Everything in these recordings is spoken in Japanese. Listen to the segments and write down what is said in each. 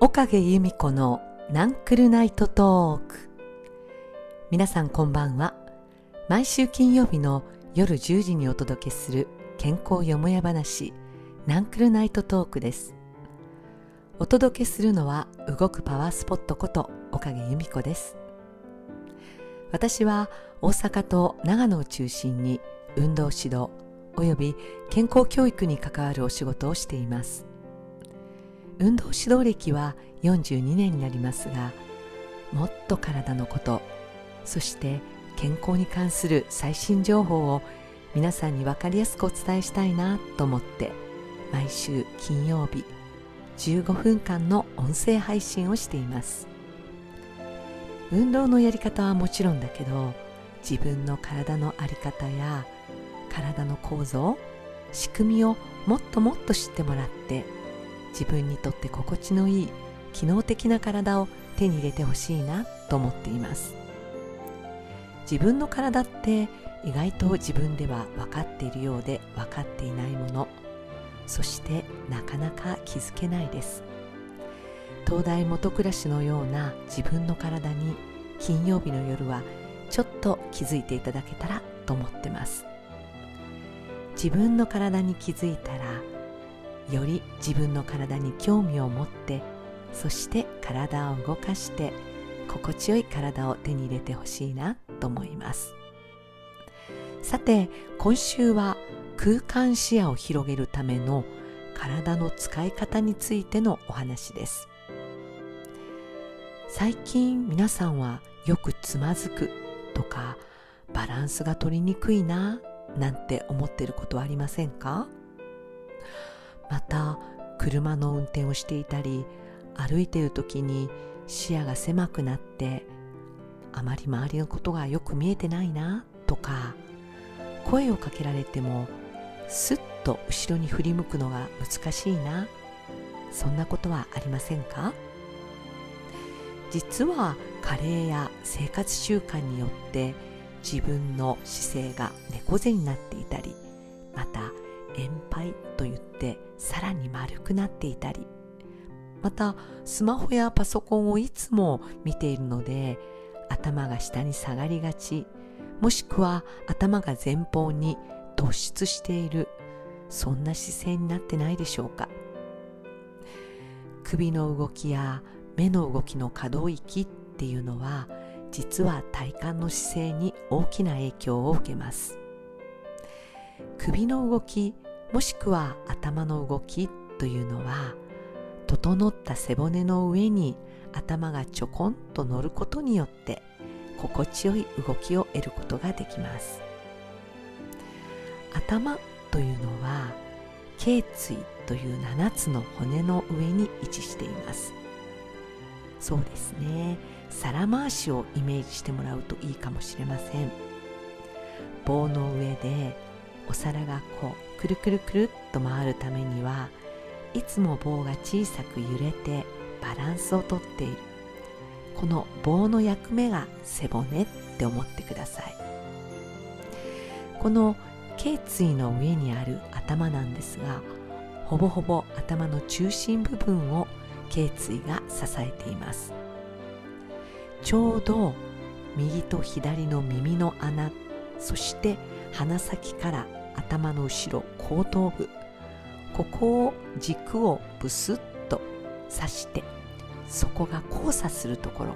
岡毛由美子のナンクルナイトトーク。皆さんこんばんは。毎週金曜日の夜10時にお届けする健康よもや話ナンクルナイトトークです。お届けするのは動くパワースポットこと岡毛由美子です。私は大阪と長野を中心に運動指導および健康教育に関わるお仕事をしています。運動指導歴は42年になりますがもっと体のことそして健康に関する最新情報を皆さんに分かりやすくお伝えしたいなと思って毎週金曜日15分間の音声配信をしています。運動のやり方はもちろんだけど自分の体の在り方や体の構造仕組みをもっともっと知ってもらって自分にとって心地のいい機能的な体を手に入れてほしいなと思っています。自分の体って意外と自分では分かっているようで分かっていないもの。そしてなかなか気づけないです。東大元暮らしのような自分の体に金曜日の夜はちょっと気づいていただけたらと思ってます。自分の体に気づいたらより自分の体に興味を持ってそして体を動かして心地よい体を手に入れてほしいなと思います。さて今週は空間視野を広げるための体の使い方についてのお話です。最近皆さんはよくつまずくとかバランスが取りにくいななんて思ってることはありませんか？また車の運転をしていたり歩いている時に視野が狭くなってあまり周りのことがよく見えてないなとか声をかけられてもすっと後ろに振り向くのが難しいなそんなことはありませんか？実は加齢や生活習慣によって自分の姿勢が猫背になっていたりまた円杯といってさらに丸くなっていたり。またスマホやパソコンをいつも見ているので頭が下に下がりがち。もしくは頭が前方に突出している。そんな姿勢になってないでしょうか。首の動きや目の動きの可動域っていうのは実は体幹の姿勢に大きな影響を受けます。首の動きもしくは頭の動きというのは整った背骨の上に頭がちょこんと乗ることによって心地よい動きを得ることができます。頭というのは頸椎という7つの骨の上に位置しています。そうですね。皿回しをイメージしてもらうといいかもしれません。棒の上でお皿がこうくるくるくるっと回るためにはいつも棒が小さく揺れてバランスをとっている。この棒の役目が背骨って思ってください。この頸椎の上にある頭なんですがほぼほぼ頭の中心部分を頸椎が支えていますちょうど右と左の耳の穴そして鼻先から頭の後ろ後頭部ここを軸をブスッと刺してそこが交差するところ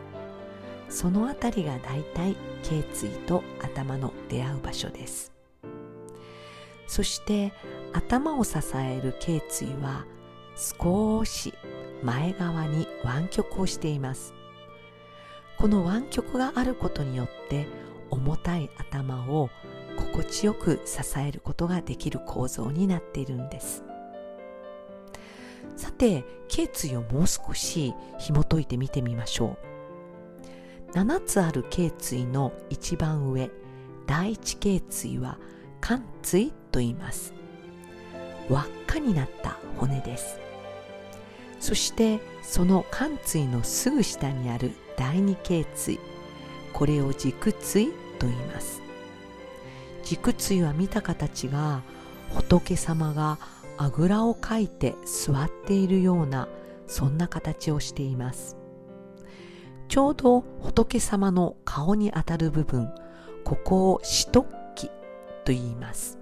その辺りがだいたい頸椎と頭の出会う場所です。そして頭を支える頸椎は少し前側に湾曲をしています。この湾曲があることによって重たい頭を心地よく支えることができる構造になっているんです。さて頸椎をもう少し紐解いて見てみましょう。7つある頸椎の一番上第一頸椎は肝椎と言います。輪っかになった骨です。そしてその肝椎のすぐ下にある第二頸椎。これを軸椎と言います。軸椎は見た形が仏様があぐらをかいて座っているようなそんな形をしています。ちょうど仏様の顔にあたる部分ここを四突起と言います。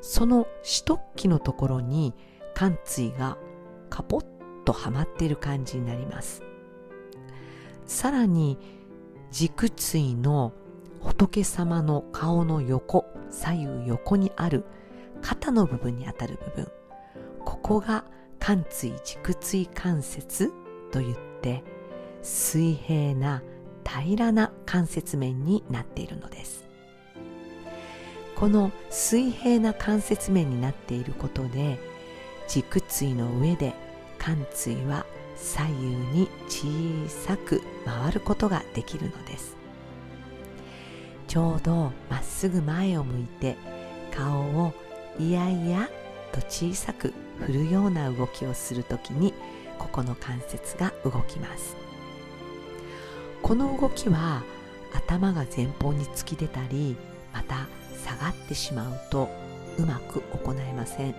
その四突起のところに貫椎がカポッとはまっている感じになります。さらに軸椎の仏様の顔の横左右横にある肩の部分にあたる部分。ここが貫椎軸椎関節といって水平な平らな関節面になっているのです。この水平な関節面になっていることで軸椎の上で貫椎は左右に小さく回ることができるのです。ちょうどまっすぐ前を向いて顔をいやいやと小さく振るような動きをするときにここの関節が動きます。この動きは頭が前方に突き出たりまた下がってしまうとうまく行えません。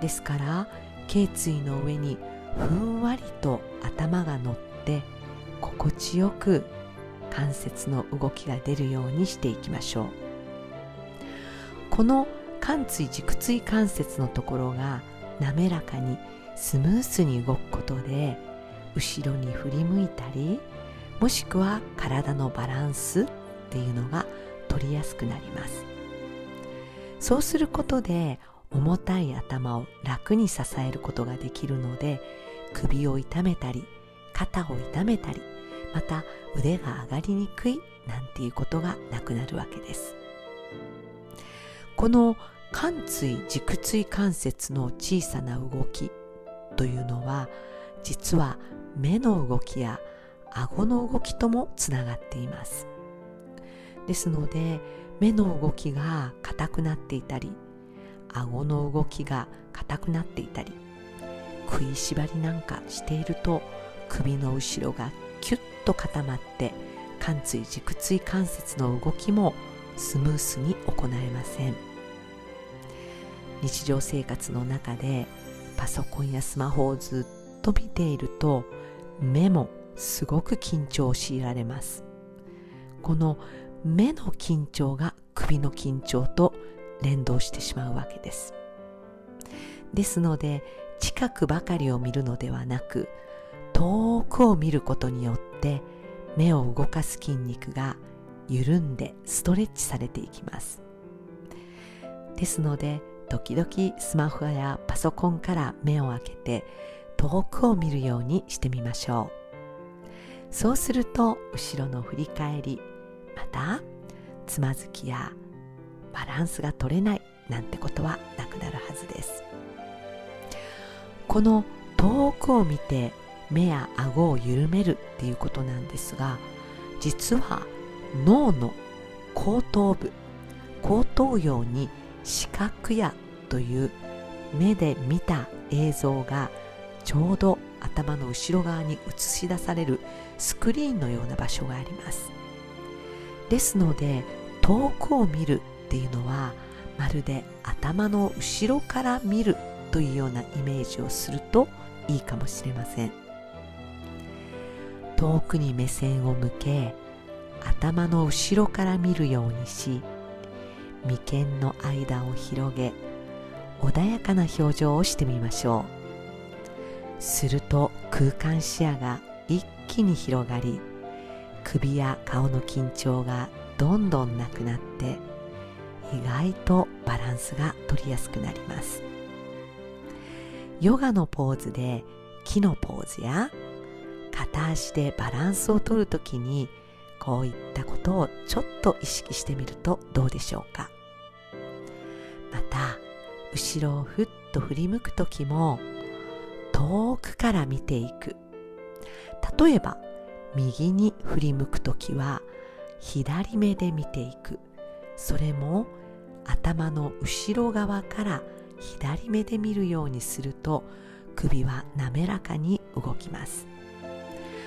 ですから頸椎の上にふんわりと頭が乗って心地よく関節の動きが出るようにしていきましょう。この関椎軸椎関節のところが滑らかにスムースに動くことで後ろに振り向いたりもしくは体のバランスっていうのが取りやすくなります。そうすることで重たい頭を楽に支えることができるので首を痛めたり肩を痛めたりまた腕が上がりにくいなんていうことがなくなるわけです。この貫椎軸椎関節の小さな動きというのは実は目の動きや顎の動きともつながっています。ですので目の動きが硬くなっていたり顎の動きが硬くなっていたり食いしばりなんかしていると首の後ろがキュッと固まって貫椎軸椎関節の動きもスムースに行えません。日常生活の中でパソコンやスマホをずっと見ていると目もすごく緊張を強いられます。この目の緊張が首の緊張と連動してしまうわけです。ですので近くばかりを見るのではなく遠くを見ることによって目を動かす筋肉が緩んでストレッチされていきます。ですので時々スマホやパソコンから目を開けて遠くを見るようにしてみましょう。そうすると後ろの振り返りまたつまずきやバランスが取れないなんてことはなくなるはずです。この遠くを見て目や顎を緩めるっていうことなんですが実は脳の後頭部後頭葉に視覚野という目で見た映像がちょうど頭の後ろ側に映し出されるスクリーンのような場所があります。ですので遠くを見るっていうのはまるで頭の後ろから見るというようなイメージをするといいかもしれません。遠くに目線を向け頭の後ろから見るようにし眉間の間を広げ穏やかな表情をしてみましょう。すると空間視野が一気に広がり首や顔の緊張がどんどんなくなって意外とバランスが取りやすくなります。ヨガのポーズで木のポーズや片足でバランスを取るときにこういったことをちょっと意識してみるとどうでしょうか。また後ろをふっと振り向く時も遠くから見ていく。例えば右に振り向く時は左目で見ていく。それも頭の後ろ側から左目で見るようにすると首は滑らかに動きます。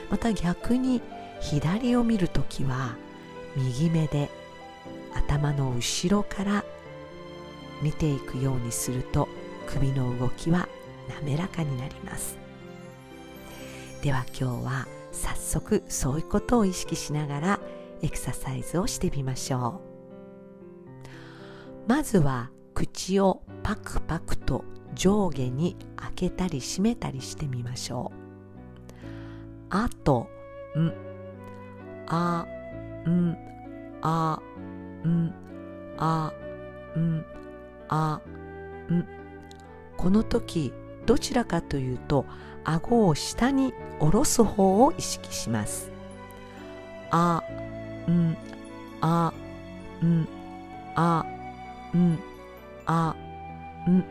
また逆に左を見るときは右目で頭の後ろから見ていくようにすると首の動きは滑らかになります。では今日は早速そういうことを意識しながらエクササイズをしてみましょう。まずは口をパクパクと上下に開けたり閉めたりしてみましょう。あとんあんあんあんあん。この時どちらかというと顎を下に下ろす方を意識します。あんあんあん。あん。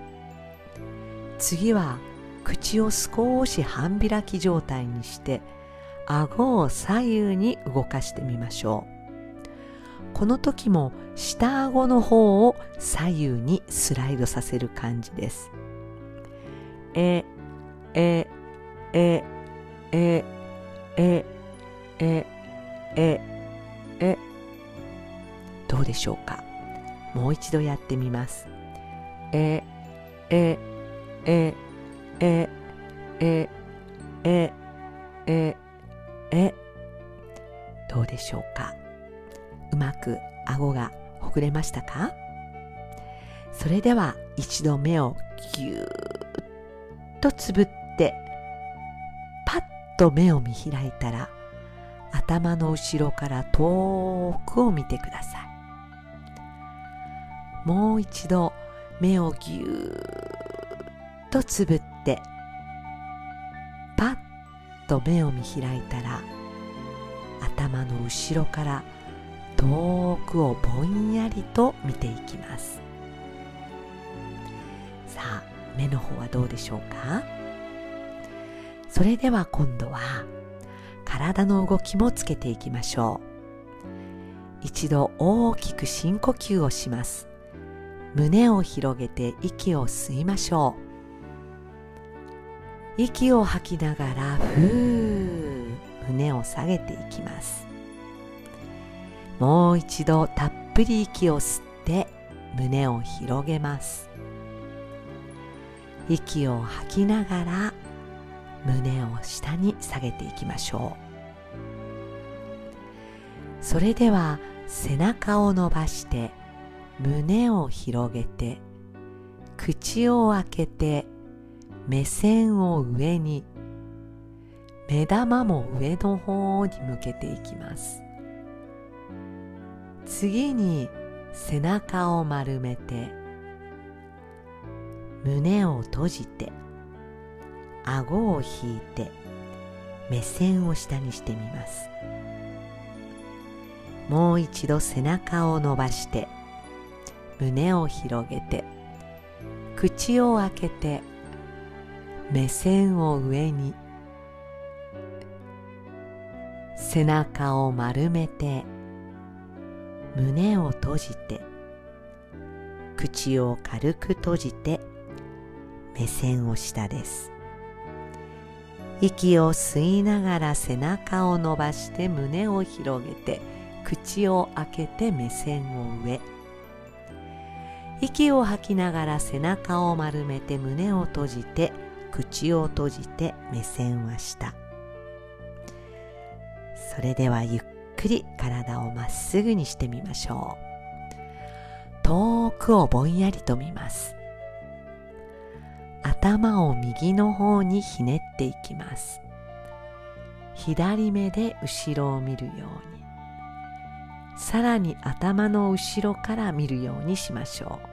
次は口を少し半開き状態にして顎を左右に動かしてみましょう。この時も下顎の方を左右にスライドさせる感じです。ええええええええどうでしょうか？もう一度やってみます。ええええええええ。どうでしょうか？うまく顎がほぐれましたか？それでは一度目をぎゅーっとつぶってパッと目を見開いたら頭の後ろから遠くを見てください。もう一度目をぎゅーっとつぶってパッと目を見開いたら頭の後ろから遠くをぼんやりと見ていきます。さあ目の方はどうでしょうか？それでは今度は体の動きもつけていきましょう。一度大きく深呼吸をします。胸を広げて息を吸いましょう。息を吐きながらふー胸を下げていきます。もう一度たっぷり息を吸って胸を広げます。息を吐きながら胸を下に下げていきましょう。それでは背中を伸ばして胸を広げて口を開けて目線を上に目玉も上の方に向けていきます。次に背中を丸めて胸を閉じて顎を引いて目線を下にしてみます。もう一度背中を伸ばして胸を広げて口を開けて目線を上に背中を丸めて胸を閉じて口を軽く閉じて目線を下です。息を吸いながら背中を伸ばして胸を広げて口を開けて目線を上。息を吐きながら背中を丸めて胸を閉じて口を閉じて目線は下それではゆっくり体をまっすぐにしてみましょう。遠くをぼんやりと見ます。頭を右の方にひねっていきます。左目で後ろを見るように。さらに頭の後ろから見るようにしましょう。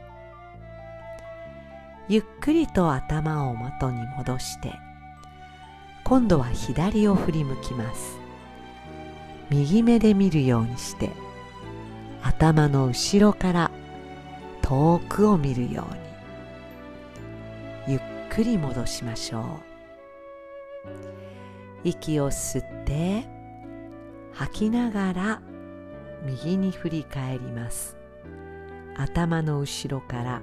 ゆっくりと頭を元に戻して今度は左を振り向きます。右目で見るようにして頭の後ろから遠くを見るように。ゆっくり戻しましょう。息を吸って吐きながら右に振り返ります。頭の後ろから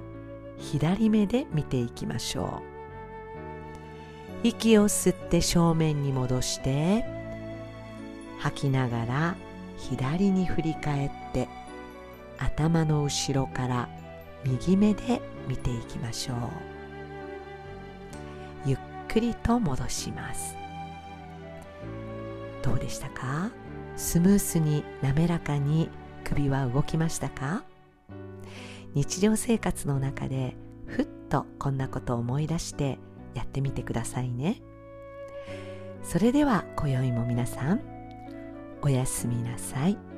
左目で見ていきましょう。息を吸って正面に戻して吐きながら左に振り返って頭の後ろから右目で見ていきましょう。ゆっくりと戻します。どうでしたか？スムースに滑らかに首は動きましたか？日常生活の中でふっとこんなことを思い出してやってみてくださいねそれでは今宵も皆さんおやすみなさい。